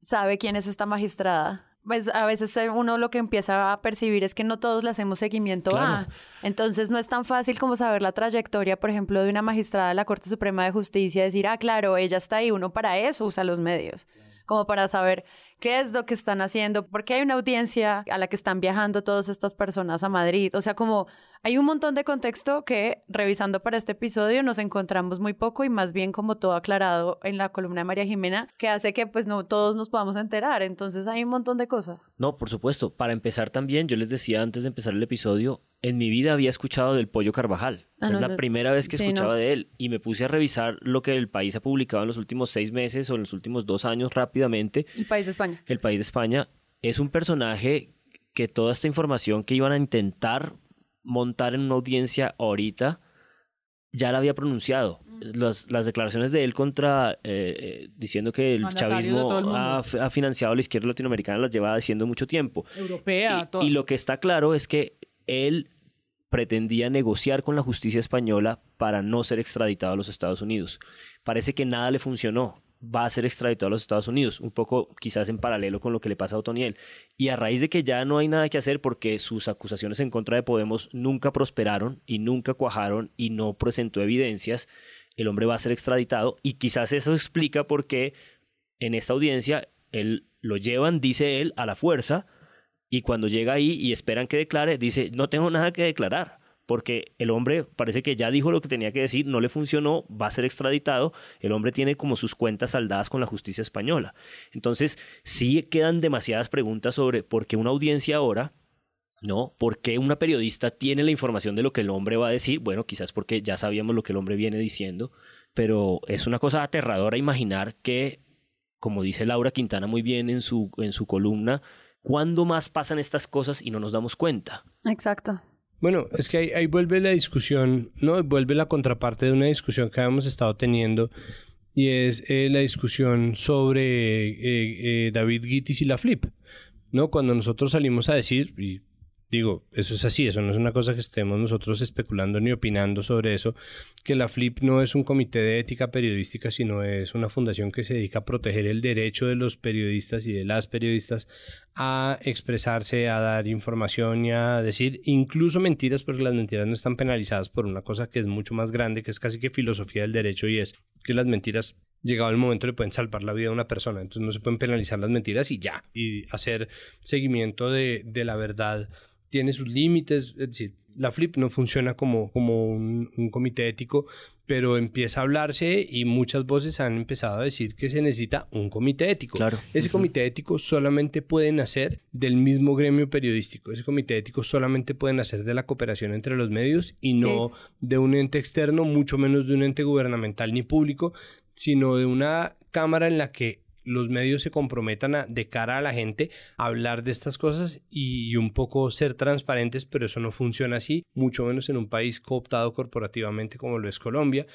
Speaker 1: sabe quién es esta magistrada. Pues a veces uno lo que empieza a percibir es que no todos le hacemos seguimiento
Speaker 4: Claro.
Speaker 1: a. Entonces no es tan fácil como saber la trayectoria, por ejemplo, de una magistrada de la Corte Suprema de Justicia, decir, ah, claro, ella está ahí, uno para eso usa los medios, como para saber qué es lo que están haciendo, porque hay una audiencia a la que están viajando todas estas personas a Madrid. O sea, como hay un montón de contexto que revisando para este episodio nos encontramos muy poco y más bien como todo aclarado en la columna de María Jimena, que hace que pues no todos nos podamos enterar. Entonces hay un montón de cosas.
Speaker 4: No, por supuesto. Para empezar también, yo les decía antes de empezar el episodio, en mi vida había escuchado del Pollo Carvajal.
Speaker 1: Ah,
Speaker 4: es la
Speaker 1: no.
Speaker 4: primera vez que
Speaker 1: Sí,
Speaker 4: escuchaba
Speaker 1: no.
Speaker 4: de él y me puse a revisar lo que el país ha publicado en los últimos seis meses o en los últimos dos años rápidamente.
Speaker 1: El país de España.
Speaker 4: El país de España es un personaje que toda esta información que iban a intentar montar en una audiencia ahorita ya la había pronunciado. Las, las declaraciones de él contra, eh, eh, diciendo que el chavismo
Speaker 5: el
Speaker 4: ha, ha financiado a la izquierda latinoamericana, las lleva diciendo mucho tiempo.
Speaker 5: Europea,
Speaker 4: Y-
Speaker 5: todo.
Speaker 4: Y, lo que está claro es que él pretendía negociar con la justicia española para no ser extraditado a los Estados Unidos. Parece que nada le funcionó. Va a ser extraditado a los Estados Unidos, un poco quizás en paralelo con lo que le pasa a Otoniel. Y a raíz de que ya no hay nada que hacer porque sus acusaciones en contra de Podemos nunca prosperaron y nunca cuajaron y no presentó evidencias, el hombre va a ser extraditado y quizás eso explica por qué en esta audiencia él lo llevan, dice él, a la fuerza y cuando llega ahí y esperan que declare, dice, no tengo nada que declarar, porque el hombre parece que ya dijo lo que tenía que decir, no le funcionó, va a ser extraditado, el hombre tiene como sus cuentas saldadas con la justicia española. Entonces, sí quedan demasiadas preguntas sobre por qué una audiencia ahora, ¿no? ¿Por qué una periodista tiene la información de lo que el hombre va a decir? Bueno, quizás porque ya sabíamos lo que el hombre viene diciendo, pero es una cosa aterradora imaginar que, como dice Laura Quintana muy bien en su, en su columna, ¿cuándo más pasan estas cosas y no nos damos cuenta?
Speaker 1: Exacto.
Speaker 3: Bueno, es que ahí, vuelve la discusión, ¿no? Vuelve la contraparte de una discusión que habíamos estado teniendo y es eh, la discusión sobre eh, eh, David Gittis y la Flip, ¿no? Cuando nosotros salimos a decir, digo, eso es así, eso no es una cosa que estemos nosotros especulando ni opinando sobre eso, que la FLIP no es un comité de ética periodística, sino es una fundación que se dedica a proteger el derecho de los periodistas y de las periodistas a expresarse, a dar información y a decir incluso mentiras, porque las mentiras no están penalizadas por una cosa que es mucho más grande, que es casi que filosofía del derecho y es que las mentiras llegado el momento le pueden salvar la vida a una persona. Entonces no se pueden penalizar las mentiras y ya. Y hacer seguimiento de, de la verdad tiene sus límites, es decir, la FLIP no funciona como, como un, comité ético, pero empieza a hablarse y muchas voces han empezado a decir que se necesita un comité ético.
Speaker 4: Claro.
Speaker 3: Ese comité ético solamente puede nacer del mismo gremio periodístico. Ese comité ético solamente puede nacer de la cooperación entre los medios y no de un ente externo, mucho menos de un ente gubernamental ni público, sino de una cámara en la que los medios se comprometan a, de cara a la gente a hablar de estas cosas y, un poco ser transparentes, pero eso no funciona así, mucho menos en un país cooptado corporativamente como lo es Colombia,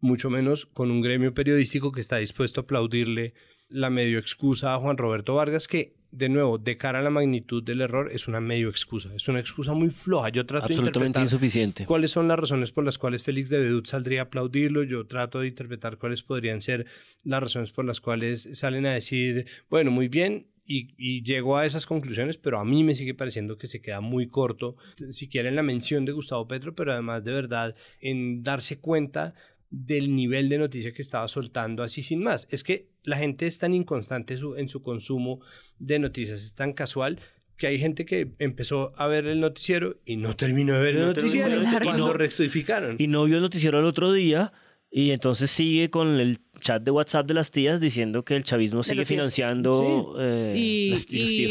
Speaker 3: mucho menos con un gremio periodístico que está dispuesto a aplaudirle la medio excusa a Juan Roberto Vargas, que de nuevo, de cara a la magnitud del error, es una medio excusa. Es una excusa muy floja. Yo trato
Speaker 4: de interpretar
Speaker 3: insuficiente. cuáles son las razones por las cuales Félix de Bedut saldría a aplaudirlo. Yo trato de interpretar cuáles podrían ser las razones por las cuales salen a decir, bueno, muy bien, y, y, llego a esas conclusiones, pero a mí me sigue pareciendo que se queda muy corto, siquiera en la mención de Gustavo Petro, pero además de verdad en darse cuenta del nivel de noticia que estaba soltando así sin más. Es que la gente es tan inconstante en su consumo de noticias, es tan casual que hay gente que empezó a ver el noticiero y no terminó de ver el noticiero cuando rectificaron.
Speaker 4: Y no vio el noticiero el otro día y entonces sigue con el chat de WhatsApp de las tías diciendo que el chavismo sigue financiando
Speaker 5: eh, y,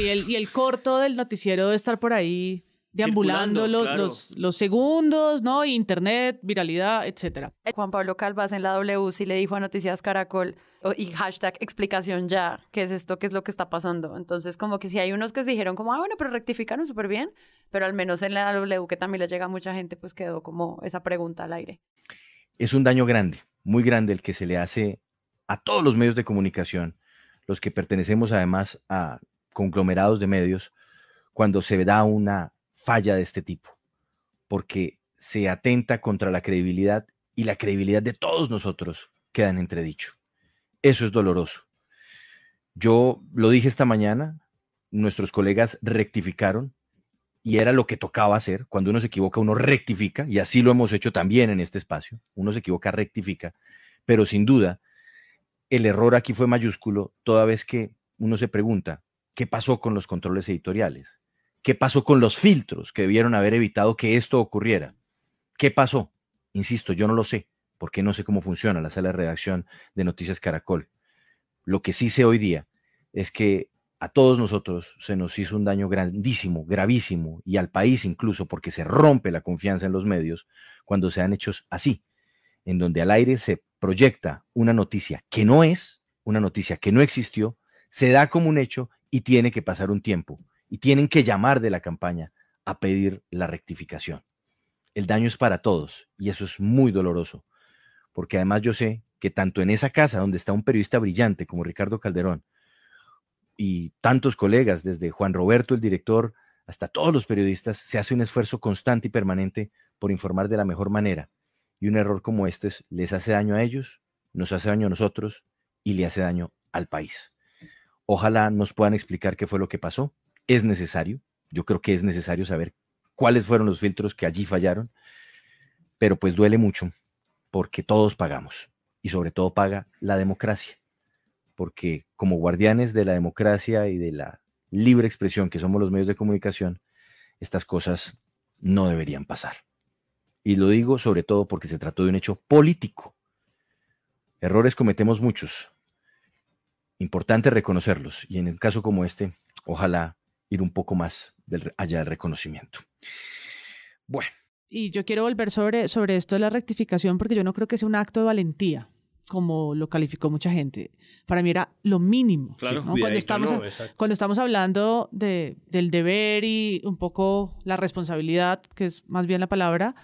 Speaker 5: el, y el corto del noticiero de estar por ahí deambulando los, los, segundos, ¿no? Internet, viralidad, etcétera.
Speaker 1: Juan Pablo Calvas en la W sí le dijo a Noticias Caracol y hashtag explicación ya, ¿qué es esto? ¿Qué es lo que está pasando? Entonces, como que si hay unos que se dijeron como, ah, bueno, pero rectificaron súper bien, pero al menos en la W, que también le llega a mucha gente, pues quedó como esa pregunta al aire.
Speaker 11: Es un daño grande, muy grande el que se le hace a todos los medios de comunicación, los que pertenecemos además a conglomerados de medios, cuando se da una falla de este tipo, porque se atenta contra la credibilidad y la credibilidad de todos nosotros queda en entredicho. Eso es doloroso. Yo lo dije esta mañana, nuestros colegas rectificaron y era lo que tocaba hacer. Cuando uno se equivoca, uno rectifica y así lo hemos hecho también en este espacio. Uno se equivoca, rectifica, pero sin duda el error aquí fue mayúsculo toda vez que uno se pregunta, ¿qué pasó con los controles editoriales? ¿Qué pasó con los filtros que debieron haber evitado que esto ocurriera? ¿Qué pasó? Insisto, yo no lo sé, porque no sé cómo funciona la sala de redacción de Noticias Caracol. Lo que sí sé hoy día es que a todos nosotros se nos hizo un daño grandísimo, gravísimo, y al país incluso, porque se rompe la confianza en los medios cuando se han hechos así, en donde al aire se proyecta una noticia que no es, una noticia que no existió, se da como un hecho y tiene que pasar un tiempo y tienen que llamar de la campaña a pedir la rectificación. El daño es para todos y eso es muy doloroso, porque además yo sé que tanto en esa casa donde está un periodista brillante como Ricardo Calderón y tantos colegas, desde Juan Roberto, el director, hasta todos los periodistas, se hace un esfuerzo constante y permanente por informar de la mejor manera. Y un error como este les hace daño a ellos, nos hace daño a nosotros y le hace daño al país. Ojalá nos puedan explicar qué fue lo que pasó es necesario. Yo creo que es necesario saber cuáles fueron los filtros que allí fallaron, pero pues duele mucho porque todos pagamos y sobre todo paga la democracia, porque como guardianes de la democracia y de la libre expresión que somos los medios de comunicación, estas cosas no deberían pasar. Y lo digo sobre todo porque se trató de un hecho político. Errores cometemos muchos. Importante reconocerlos. Y en un caso como este, ojalá ir un poco más del- allá del reconocimiento. Bueno,
Speaker 5: Y yo quiero volver sobre, sobre esto de la rectificación porque yo no creo que sea un acto de valentía, como lo calificó mucha gente. Para mí era lo mínimo.
Speaker 3: Claro,
Speaker 5: ¿no? Cuando, estamos,
Speaker 3: no,
Speaker 5: cuando estamos hablando de, del deber y un poco la responsabilidad, que es más bien la palabra,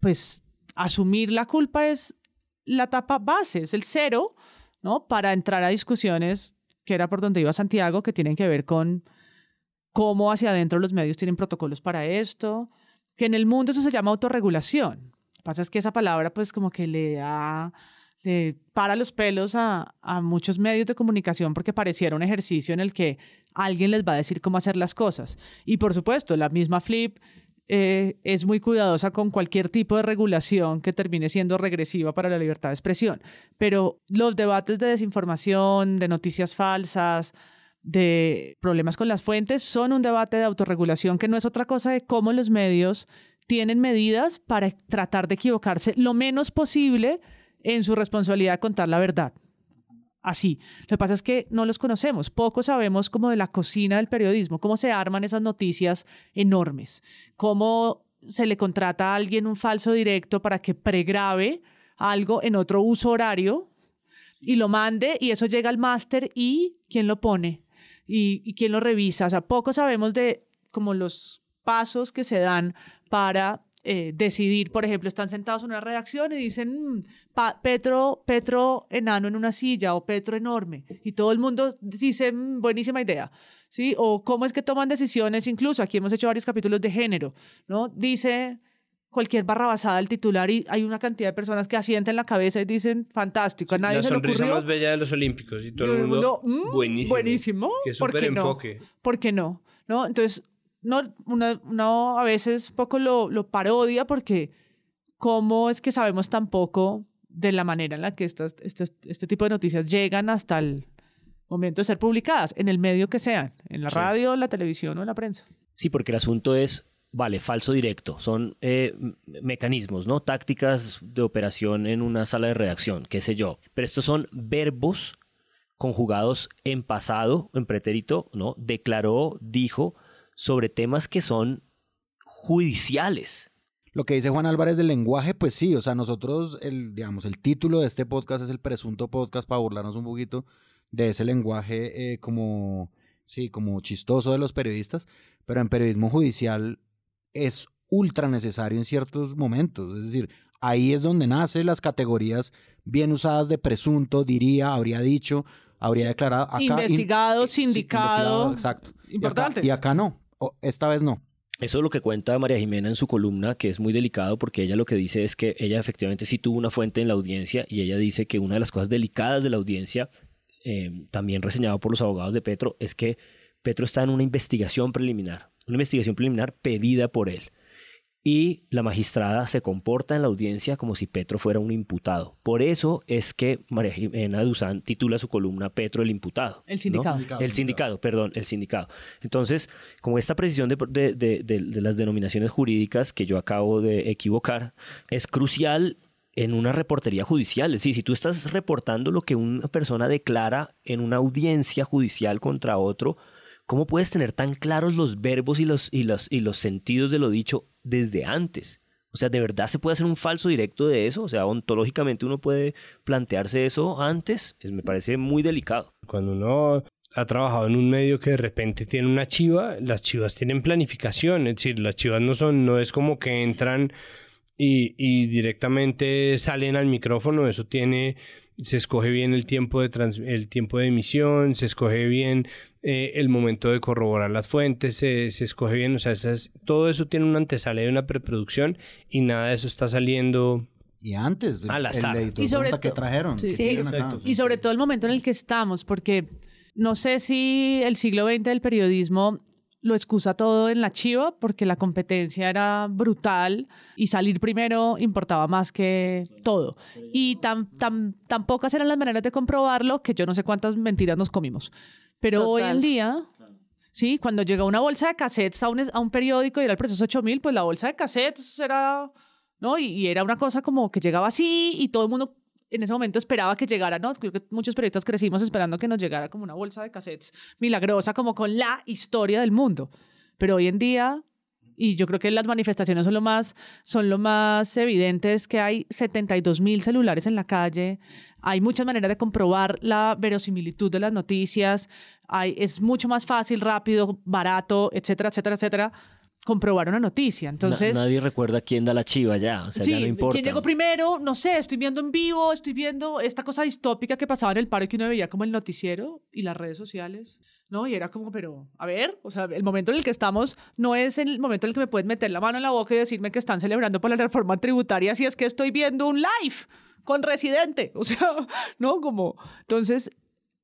Speaker 5: pues asumir la culpa es la etapa base, es el cero, ¿no? Para entrar a discusiones, que era por donde iba Santiago, que tienen que ver con cómo hacia adentro los medios tienen protocolos para esto, que en el mundo eso se llama autorregulación. Lo que pasa es que esa palabra pues como que le da, le para los pelos a, a muchos medios de comunicación porque pareciera un ejercicio en el que alguien les va a decir cómo hacer las cosas. Y por supuesto, la misma Flip eh, es muy cuidadosa con cualquier tipo de regulación que termine siendo regresiva para la libertad de expresión. Pero los debates de desinformación, de noticias falsas, de problemas con las fuentes, son un debate de autorregulación que no es otra cosa de cómo los medios tienen medidas para tratar de equivocarse lo menos posible en su responsabilidad de contar la verdad. Así. Lo que pasa es que no los conocemos. Poco sabemos como de la cocina del periodismo, cómo se arman esas noticias enormes, cómo se le contrata a alguien un falso directo para que pregrabe algo en otro uso horario y lo mande y eso llega al máster y quién lo pone y, y quién lo revisa. O sea, poco sabemos de como los pasos que se dan para eh, decidir, por ejemplo, están sentados en una redacción y dicen "Mm, Petro, Petro enano en una silla o Petro enorme y todo el mundo dice "Mm, buenísima idea. ¿Sí? O cómo es que toman decisiones, incluso aquí hemos hecho varios capítulos de género, ¿no? Dice cualquier barrabasada el titular y hay una cantidad de personas que asienten la cabeza y dicen fantástico, a nadie
Speaker 3: la
Speaker 5: se le
Speaker 3: sonrisa
Speaker 5: ocurrió.
Speaker 3: más bella de los Olímpicos y todo
Speaker 5: Y
Speaker 3: el mundo,
Speaker 5: "Mm,
Speaker 3: buenísimo.
Speaker 5: buenísimo.
Speaker 3: Qué
Speaker 5: ¿Por qué no?
Speaker 3: enfoque.
Speaker 5: ¿Por qué no? ¿No? Entonces, no, una, uno a veces poco lo, lo parodia porque ¿cómo es que sabemos tan poco de la manera en la que estas, estas- este tipo de noticias llegan hasta el momento de ser publicadas, en el medio que sean, en la
Speaker 4: Sí.
Speaker 5: radio, la televisión o en la prensa?
Speaker 4: Sí, porque el asunto es, vale, falso directo. Son eh, mecanismos, ¿no? Tácticas de operación en una sala de redacción, qué sé yo. Pero estos son verbos conjugados en pasado, en pretérito, ¿no? Declaró, dijo, sobre temas que son judiciales.
Speaker 2: Lo que dice Juan Álvarez del lenguaje, pues sí, o sea, nosotros, el, digamos, el título de este podcast es el presunto podcast para burlarnos un poquito de ese lenguaje eh, como, sí, como chistoso de los periodistas, pero en periodismo judicial es ultra necesario en ciertos momentos, es decir, ahí es donde nacen las categorías bien usadas de presunto, diría, habría dicho, habría declarado. Acá,
Speaker 5: investigado, sindicado.
Speaker 2: investigado, exacto. Y acá-
Speaker 5: Importantes.
Speaker 2: Y acá, no, o- esta vez no.
Speaker 4: Eso es lo que cuenta María Jimena en su columna, que es muy delicado porque ella lo que dice es que ella efectivamente sí tuvo una fuente en la audiencia y ella dice que una de las cosas delicadas de la audiencia, eh, también reseñado por los abogados de Petro, es que Petro está en una investigación preliminar, una investigación preliminar pedida por él. Y la magistrada se comporta en la audiencia como si Petro fuera un imputado. Por eso es que María Jimena Duzán titula su columna Petro el imputado.
Speaker 5: El
Speaker 4: ¿no?
Speaker 5: sindicado.
Speaker 4: El sindicado, perdón, el sindicado. Entonces, como esta precisión de, de- de- de- de las denominaciones jurídicas que yo acabo de equivocar es crucial en una reportería judicial. Es decir, si tú estás reportando lo que una persona declara en una audiencia judicial contra otro, ¿cómo puedes tener tan claros los verbos y los, y los, y los sentidos de lo dicho desde antes? O sea, ¿de verdad se puede hacer un falso directo de eso? O sea, ontológicamente uno puede plantearse eso antes. Es- me parece muy delicado.
Speaker 3: Cuando uno ha trabajado en un medio que de repente tiene una chiva, las chivas tienen planificación, es decir, las chivas no son, no es como que entran y, y directamente salen al micrófono, eso tiene, se escoge bien el tiempo de, trans- el tiempo de emisión, se escoge bien eh, el momento de corroborar las fuentes, se, se escoge bien, o sea, esas- todo eso tiene una antesala y una preproducción y nada de eso está saliendo
Speaker 2: Y antes,
Speaker 3: Al azar.
Speaker 2: el editor
Speaker 5: Y sobre to-
Speaker 2: trajeron.
Speaker 5: Sí.
Speaker 2: ¿Qué
Speaker 5: Sí.
Speaker 2: acá?
Speaker 5: Y sobre todo el momento en el que estamos, porque no sé si el siglo XX del periodismo lo excusa todo en la chiva, porque la competencia era brutal y salir primero importaba más que todo. Y tan, tan, tan pocas eran las maneras de comprobarlo que yo no sé cuántas mentiras nos comimos. Pero hoy en día, sí, cuando llega una bolsa de cassettes a un, a un periódico y era el proceso 8000, pues la bolsa de cassettes era ¿no? Y, y era una cosa como que llegaba así y todo el mundo en ese momento esperaba que llegara, ¿no? Creo que muchos periodistas crecimos esperando que nos llegara como una bolsa de cassettes milagrosa, como con la historia del mundo. Pero hoy en día, y yo creo que las manifestaciones son lo más, son lo más evidentes, que hay 72 mil celulares en la calle, hay muchas maneras de comprobar la verosimilitud de las noticias, hay, es mucho más fácil, rápido, barato, etcétera, etcétera, etcétera comprobar una noticia. Entonces,
Speaker 4: nadie recuerda quién da la chiva ya, o sea, ya no importa.
Speaker 5: ¿Quién llegó primero? No sé, estoy viendo en vivo, estoy viendo esta cosa distópica que pasaba en el paro que uno veía como el noticiero y las redes sociales, ¿no? Y era como, pero, a ver, o sea, el momento en el que estamos no es el momento en el que me puedes meter la mano en la boca y decirme que están celebrando por la reforma tributaria si es que estoy viendo un live con Residente, o sea, ¿no? Como, entonces,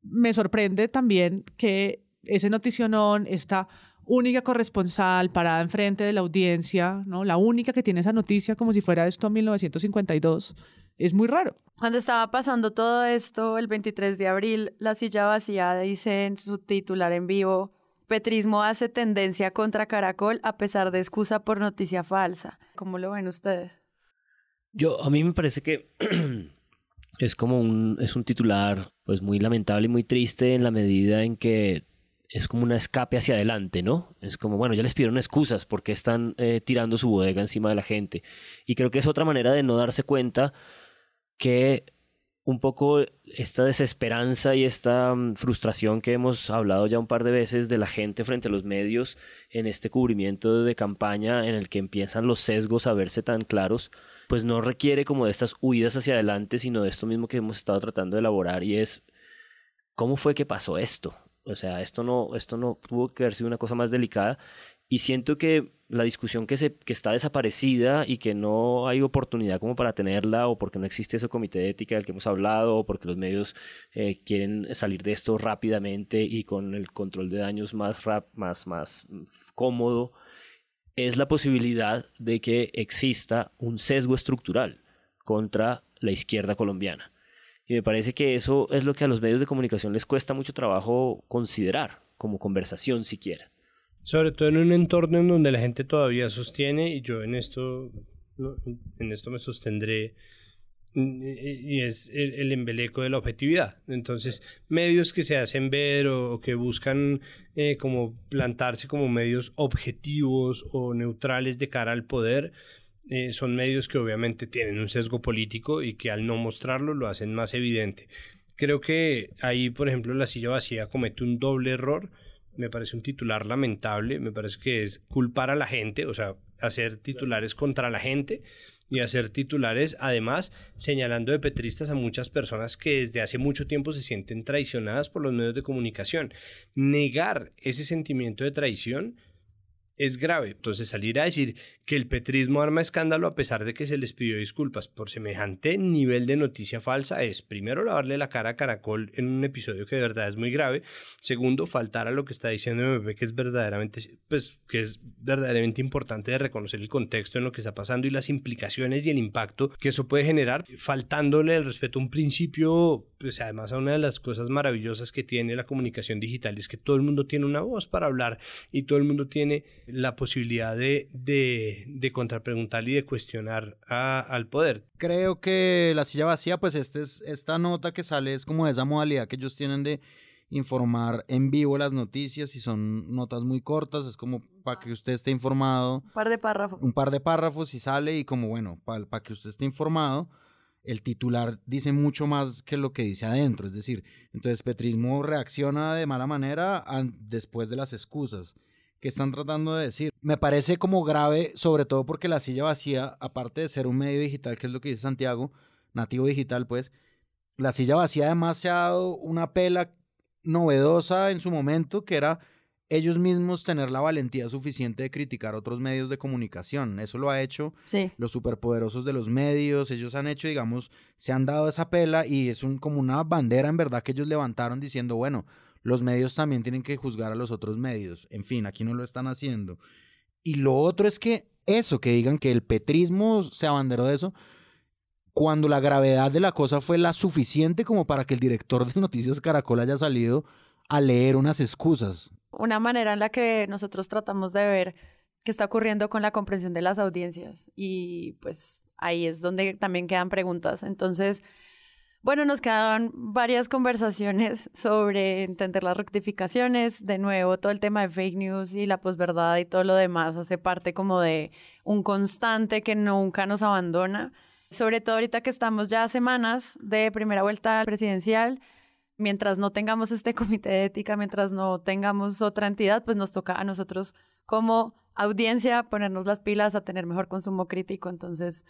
Speaker 5: me sorprende también que ese noticionón, está única corresponsal parada enfrente de la audiencia, ¿no? La única que tiene esa noticia como si fuera esto en 1952. Es muy raro.
Speaker 1: Cuando estaba pasando todo esto, el 23 de abril, La Silla Vacía dice en su titular en vivo, Petrismo hace tendencia contra Caracol a pesar de excusa por noticia falsa. ¿Cómo lo ven ustedes?
Speaker 4: Yo, a mí me parece que es como un, es un titular pues muy lamentable y muy triste en la medida en que es como un escape hacia adelante, ¿no? Es como, bueno, ya les pidieron excusas porque están eh, tirando su bodega encima de la gente. Y creo que es otra manera de no darse cuenta que un poco esta desesperanza y esta mm, frustración que hemos hablado ya un par de veces de la gente frente a los medios en este cubrimiento de campaña en el que empiezan los sesgos a verse tan claros, pues no requiere como de estas huidas hacia adelante, sino de esto mismo que hemos estado tratando de elaborar y es, ¿cómo fue que pasó esto? O sea, esto no, esto no tuvo que haber sido una cosa más delicada. Y siento que la discusión que, se, que está desaparecida y que no hay oportunidad como para tenerla, o porque no existe ese comité de ética del que hemos hablado, o porque los medios eh, quieren salir de esto rápidamente y con el control de daños más, rap, más, más cómodo, es la posibilidad de que exista un sesgo estructural contra la izquierda colombiana. Y me parece que eso es lo que a los medios de comunicación les cuesta mucho trabajo considerar como conversación siquiera.
Speaker 3: Sobre todo en un entorno en donde la gente todavía sostiene, y yo en esto, en esto me sostendré, y es el, embeleco de la objetividad. Entonces, medios que se hacen ver o, que buscan eh, como plantarse como medios objetivos o neutrales de cara al poder, eh, son medios que obviamente tienen un sesgo político y que al no mostrarlo lo hacen más evidente. Creo que ahí, por ejemplo, la silla vacía comete un doble error. Me parece un titular lamentable, me parece que es culpar a la gente, o sea, hacer titulares contra la gente y hacer titulares, además, señalando de petristas a muchas personas que desde hace mucho tiempo se sienten traicionadas por los medios de comunicación. Negar ese sentimiento de traición es grave. Entonces salir a decir que el petrismo arma escándalo a pesar de que se les pidió disculpas por semejante nivel de noticia falsa es primero lavarle la cara a Caracol en un episodio que de verdad es muy grave, segundo faltar a lo que está diciendo MP que es verdaderamente pues que es verdaderamente importante de reconocer el contexto en lo que está pasando y las implicaciones y el impacto que eso puede generar, faltándole el respeto a un principio, pues además a una de las cosas maravillosas que tiene la comunicación digital es que todo el mundo tiene una voz para hablar y todo el mundo tiene la posibilidad de, de, de contrapreguntar y de cuestionar al poder.
Speaker 2: Creo que la silla vacía, pues este es, esta nota que sale es como esa modalidad que ellos tienen de informar en vivo las noticias y son notas muy cortas, es como para que usted esté informado.
Speaker 1: Un par de párrafos.
Speaker 2: Un par de párrafos y sale y como bueno, para que usted esté informado, el titular dice mucho más que lo que dice adentro, es decir, entonces Petrismo reacciona de mala manera después de las excusas que están tratando de decir. Me parece como grave, sobre todo porque la silla vacía, aparte de ser un medio digital, que es lo que dice Santiago, nativo digital, pues, la silla vacía además se ha dado una pela novedosa en su momento, que era ellos mismos tener la valentía suficiente de criticar otros medios de comunicación. Eso lo ha hecho los superpoderosos de los medios. Ellos han hecho, digamos, se han dado esa pela y es un, como una bandera en verdad que ellos levantaron diciendo, bueno, los medios también tienen que juzgar a los otros medios. En fin, aquí no lo están haciendo. Y lo otro es que eso, que digan que el petrismo se abanderó de eso, cuando la gravedad de la cosa fue la suficiente como para que el director de Noticias Caracol haya salido a leer unas excusas.
Speaker 1: Una manera en la que nosotros tratamos de ver qué está ocurriendo con la comprensión de las audiencias. Y pues ahí es donde también quedan preguntas. Entonces, bueno, nos quedaban varias conversaciones sobre entender las rectificaciones. De nuevo, todo el tema de fake news y la posverdad y todo lo demás hace parte como de un constante que nunca nos abandona. Sobre todo ahorita que estamos ya semanas de primera vuelta presidencial, mientras no tengamos este comité de ética, mientras no tengamos otra entidad, pues nos toca a nosotros como audiencia ponernos las pilas a tener mejor consumo crítico. Entonces,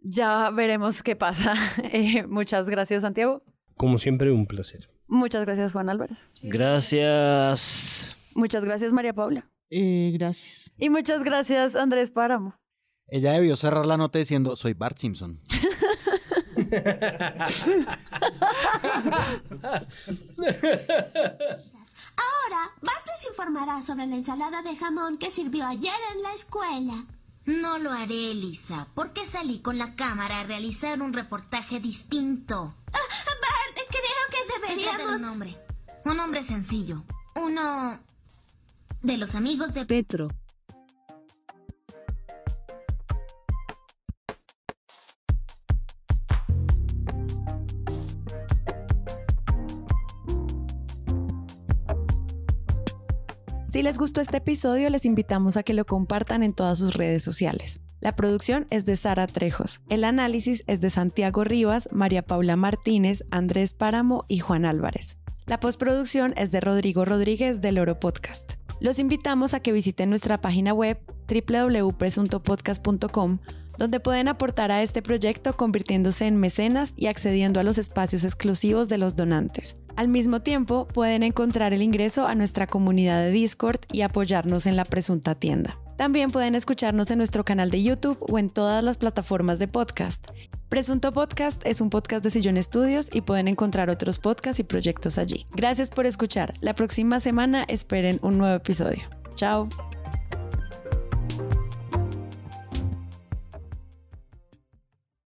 Speaker 1: ya veremos qué pasa. Eh, muchas gracias, Santiago.
Speaker 3: Como siempre, un placer.
Speaker 1: Muchas gracias, Juan Álvarez.
Speaker 4: Gracias.
Speaker 1: Muchas gracias, María Paula.
Speaker 5: Eh, gracias.
Speaker 1: Y muchas gracias, Andrés Páramo.
Speaker 2: Ella debió cerrar la nota diciendo, soy Bart Simpson.
Speaker 12: Ahora, Bart les informará sobre la ensalada de jamón que sirvió ayer en la escuela.
Speaker 13: No lo haré, Elisa, porque salí con la cámara a realizar un reportaje distinto.
Speaker 12: Ah, Bart, creo que deberíamos...
Speaker 13: un hombre. Un hombre sencillo. Uno... de los amigos de Petro.
Speaker 1: Si les gustó este episodio, les invitamos a que lo compartan en todas sus redes sociales. La producción es de Sara Trejos. El análisis es de Santiago Rivas, María Paula Martínez, Andrés Páramo y Juan Álvarez. La postproducción es de Rodrigo Rodríguez del Oro Podcast. Los invitamos a que visiten nuestra página web www.presuntopodcast.com donde pueden aportar a este proyecto convirtiéndose en mecenas y accediendo a los espacios exclusivos de los donantes. Al mismo tiempo, pueden encontrar el ingreso a nuestra comunidad de Discord y apoyarnos en la presunta tienda. También pueden escucharnos en nuestro canal de YouTube o en todas las plataformas de podcast. Presunto Podcast es un podcast de Sillón Estudios y pueden encontrar otros podcasts y proyectos allí. Gracias por escuchar. La próxima semana esperen un nuevo episodio. Chao.